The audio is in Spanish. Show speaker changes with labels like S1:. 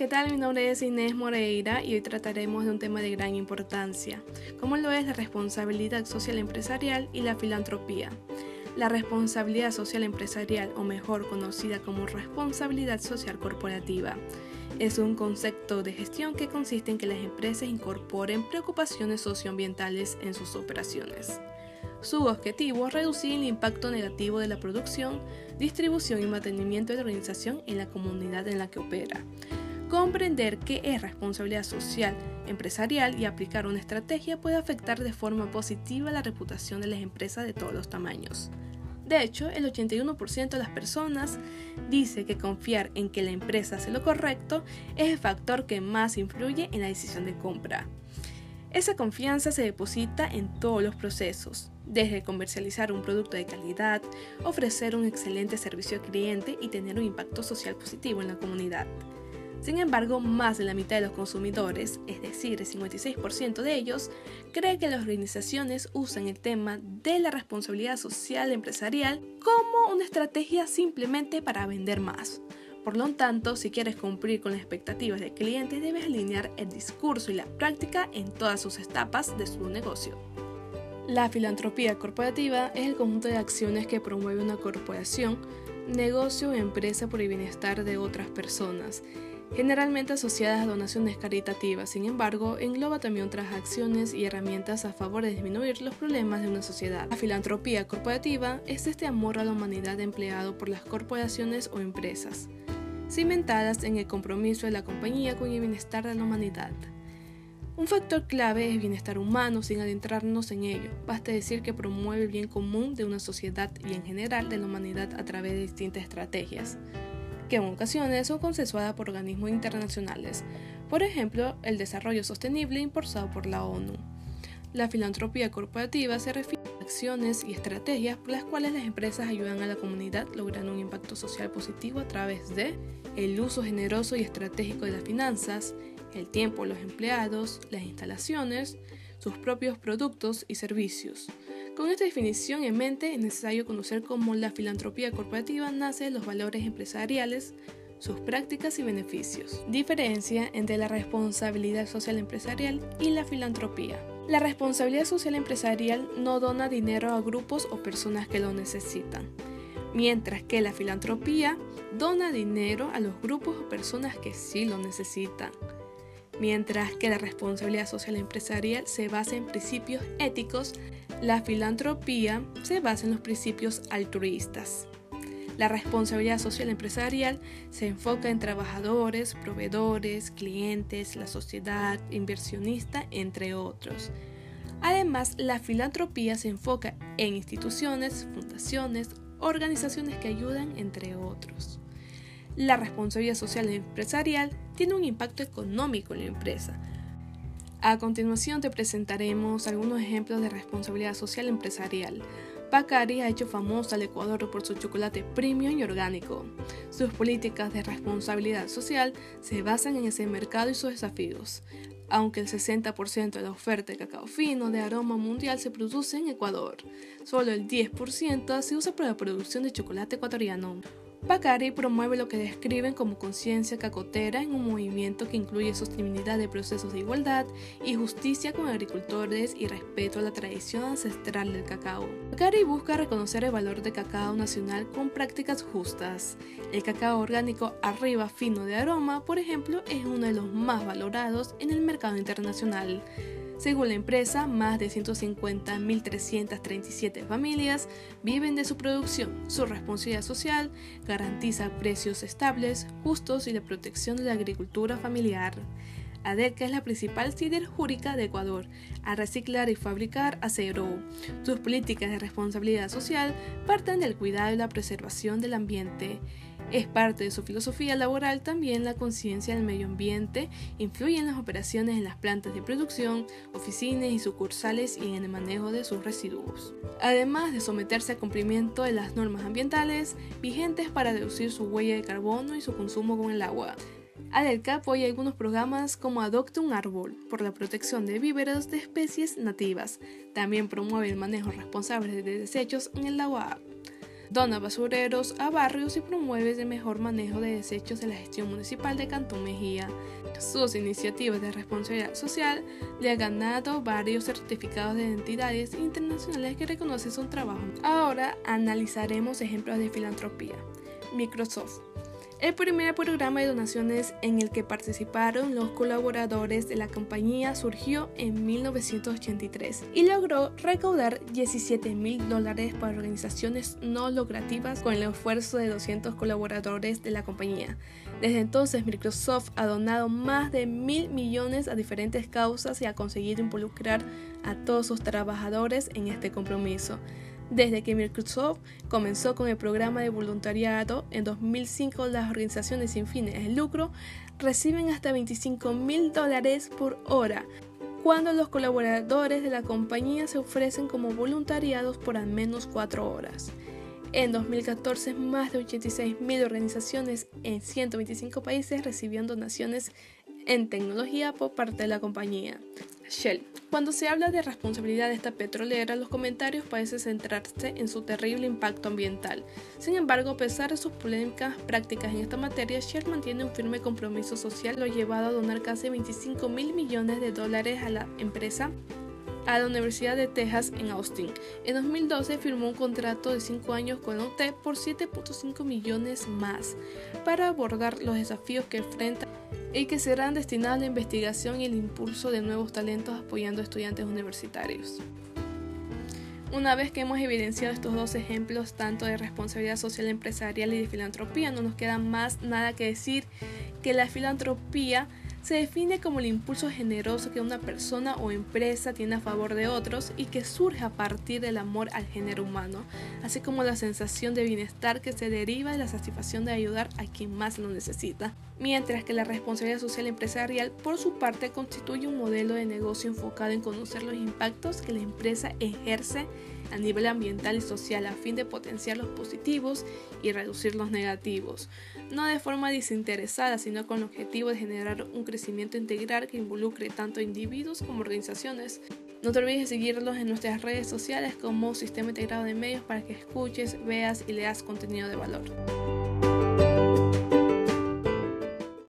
S1: ¿qué tal? Mi nombre es Inés Moreira y hoy trataremos de un tema de gran importancia, como lo es la responsabilidad social empresarial y la filantropía. La responsabilidad social empresarial, o mejor conocida como responsabilidad social corporativa, es un concepto de gestión que consiste en que las empresas incorporen preocupaciones socioambientales en sus operaciones. Su objetivo es reducir el impacto negativo de la producción, distribución y mantenimiento de la organización en la comunidad en la que opera, Comprender qué es responsabilidad social empresarial y aplicar una estrategia puede afectar de forma positiva la reputación de las empresas de todos los tamaños. De hecho, el 81% de las personas dice que confiar en que la empresa hace lo correcto es el factor que más influye en la decisión de compra. Esa confianza se deposita en todos los procesos, desde comercializar un producto de calidad, ofrecer un excelente servicio al cliente y tener un impacto social positivo en la comunidad. Sin embargo, más de la mitad de los consumidores, es decir, el 56% de ellos, cree que las organizaciones usan el tema de la responsabilidad social empresarial como una estrategia simplemente para vender más. Por lo tanto, si quieres cumplir con las expectativas del cliente, debes alinear el discurso y la práctica en todas sus etapas de su negocio. La filantropía corporativa es el conjunto de acciones que promueve una corporación, negocio o empresa por el bienestar de otras personas generalmente asociadas a donaciones caritativas. Sin embargo, engloba también otras acciones y herramientas a favor de disminuir los problemas de una sociedad. La filantropía corporativa es este amor a la humanidad empleado por las corporaciones o empresas, cimentadas en el compromiso de la compañía con el bienestar de la humanidad. Un factor clave es el bienestar humano sin adentrarnos en ello. Basta decir que promueve el bien común de una sociedad y en general de la humanidad a través de distintas estrategias que en ocasiones son consensuadas por organismos internacionales, por ejemplo, el desarrollo sostenible impulsado por la ONU. La filantropía corporativa se refiere a acciones y estrategias por las cuales las empresas ayudan a la comunidad logrando un impacto social positivo a través de el uso generoso y estratégico de las finanzas, el tiempo los empleados, las instalaciones, sus propios productos y servicios, con esta definición en mente es necesario conocer cómo la filantropía corporativa nace de los valores empresariales, sus prácticas y beneficios. Diferencia entre la responsabilidad social empresarial y la filantropía. La responsabilidad social empresarial no dona dinero a grupos o personas que lo necesitan, mientras que la filantropía dona dinero a los grupos o personas que sí lo necesitan mientras que la responsabilidad social empresarial se basa en principios éticos, la filantropía se basa en los principios altruistas. La responsabilidad social empresarial se enfoca en trabajadores, proveedores, clientes, la sociedad, inversionista, entre otros. Además, la filantropía se enfoca en instituciones, fundaciones, organizaciones que ayudan, entre otros. La responsabilidad social empresarial tiene un impacto económico en la empresa. A continuación te presentaremos algunos ejemplos de responsabilidad social empresarial. Bacari ha hecho famoso al Ecuador por su chocolate premium y orgánico. Sus políticas de responsabilidad social se basan en ese mercado y sus desafíos. Aunque el 60% de la oferta de cacao fino de aroma mundial se produce en Ecuador, solo el 10% se usa para la producción de chocolate ecuatoriano. Bacari promueve lo que describen como conciencia cacotera en un movimiento que incluye sostenibilidad de procesos de igualdad y justicia con agricultores y respeto a la tradición ancestral del cacao. Bacari busca reconocer el valor del cacao nacional con prácticas justas. El cacao orgánico arriba fino de aroma, por ejemplo, es uno de los más valorados en el mercado internacional. Según la empresa, más de 150.337 familias viven de su producción. Su responsabilidad social garantiza precios estables, justos y la protección de la agricultura familiar. Adelca es la principal siderúrgica de Ecuador, a reciclar y fabricar acero. Sus políticas de responsabilidad social parten del cuidado y la preservación del ambiente. Es parte de su filosofía laboral también la conciencia del medio ambiente, influye en las operaciones en las plantas de producción, oficinas y sucursales y en el manejo de sus residuos. Además de someterse al cumplimiento de las normas ambientales vigentes para reducir su huella de carbono y su consumo con el agua. ADELCA apoya algunos programas como Adopte un árbol por la protección de víveros de especies nativas. También promueve el manejo responsable de desechos en el agua dona basureros a barrios y promueve el mejor manejo de desechos de la gestión municipal de Cantón Mejía. Sus iniciativas de responsabilidad social le han ganado varios certificados de entidades internacionales que reconocen su trabajo. Ahora analizaremos ejemplos de filantropía. Microsoft el primer programa de donaciones en el que participaron los colaboradores de la compañía surgió en 1983 y logró recaudar 17 mil dólares para organizaciones no lucrativas con el esfuerzo de 200 colaboradores de la compañía. Desde entonces Microsoft ha donado más de mil millones a diferentes causas y ha conseguido involucrar a todos sus trabajadores en este compromiso. Desde que Microsoft comenzó con el programa de voluntariado en 2005, las organizaciones sin fines de lucro reciben hasta 25 mil dólares por hora cuando los colaboradores de la compañía se ofrecen como voluntariados por al menos 4 horas. En 2014, más de 86 mil organizaciones en 125 países recibieron donaciones en tecnología por parte de la compañía. Shell. Cuando se habla de responsabilidad de esta petrolera, los comentarios parecen centrarse en su terrible impacto ambiental. Sin embargo, a pesar de sus polémicas prácticas en esta materia, Shell mantiene un firme compromiso social, lo llevado a donar casi 25 mil millones de dólares a la empresa a la Universidad de Texas en Austin. En 2012 firmó un contrato de 5 años con UT por 7.5 millones más para abordar los desafíos que enfrenta y que serán destinados a la investigación y el impulso de nuevos talentos apoyando a estudiantes universitarios. Una vez que hemos evidenciado estos dos ejemplos, tanto de responsabilidad social empresarial y de filantropía, no nos queda más nada que decir que la filantropía se define como el impulso generoso que una persona o empresa tiene a favor de otros y que surge a partir del amor al género humano, así como la sensación de bienestar que se deriva de la satisfacción de ayudar a quien más lo necesita. Mientras que la responsabilidad social empresarial, por su parte, constituye un modelo de negocio enfocado en conocer los impactos que la empresa ejerce a nivel ambiental y social a fin de potenciar los positivos y reducir los negativos, no de forma desinteresada, sino con el objetivo de generar un crecimiento integral que involucre tanto individuos como organizaciones. No te olvides de seguirlos en nuestras redes sociales como Sistema Integrado de Medios para que escuches, veas y leas contenido de valor.